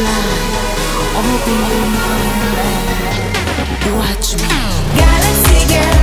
fly. Open your mind and watch me. Galaxy girl.